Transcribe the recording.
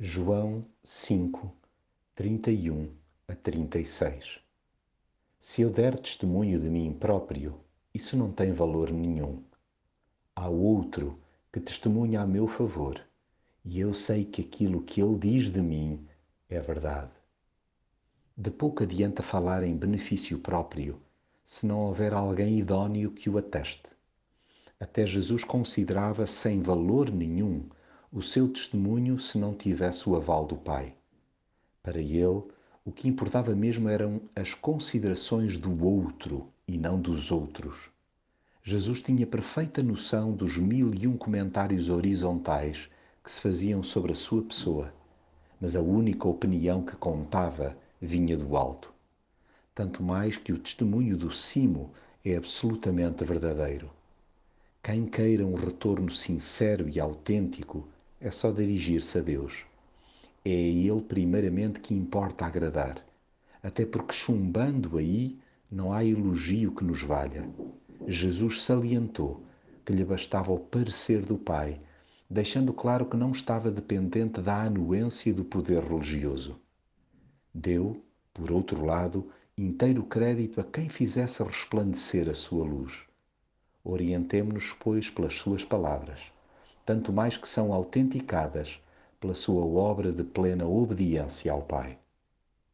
João 5, 31 a 36 Se eu der testemunho de mim próprio, isso não tem valor nenhum. Há outro que testemunha a meu favor, e eu sei que aquilo que ele diz de mim é verdade. De pouco adianta falar em benefício próprio, se não houver alguém idôneo que o ateste. Até Jesus considerava sem valor nenhum o seu testemunho se não tivesse o aval do Pai. Para ele, o que importava mesmo eram as considerações do outro e não dos outros. Jesus tinha perfeita noção dos mil e um comentários horizontais que se faziam sobre a sua pessoa, mas a única opinião que contava vinha do alto. Tanto mais que o testemunho do cimo é absolutamente verdadeiro. Quem queira um retorno sincero e autêntico é só dirigir-se a Deus. É a Ele primeiramente que importa agradar, até porque chumbando aí não há elogio que nos valha. Jesus salientou que lhe bastava o parecer do Pai, deixando claro que não estava dependente da anuência do poder religioso. Deu, por outro lado, inteiro crédito a quem fizesse resplandecer a sua luz. Orientemo-nos, pois, pelas suas palavras tanto mais que são autenticadas pela sua obra de plena obediência ao Pai.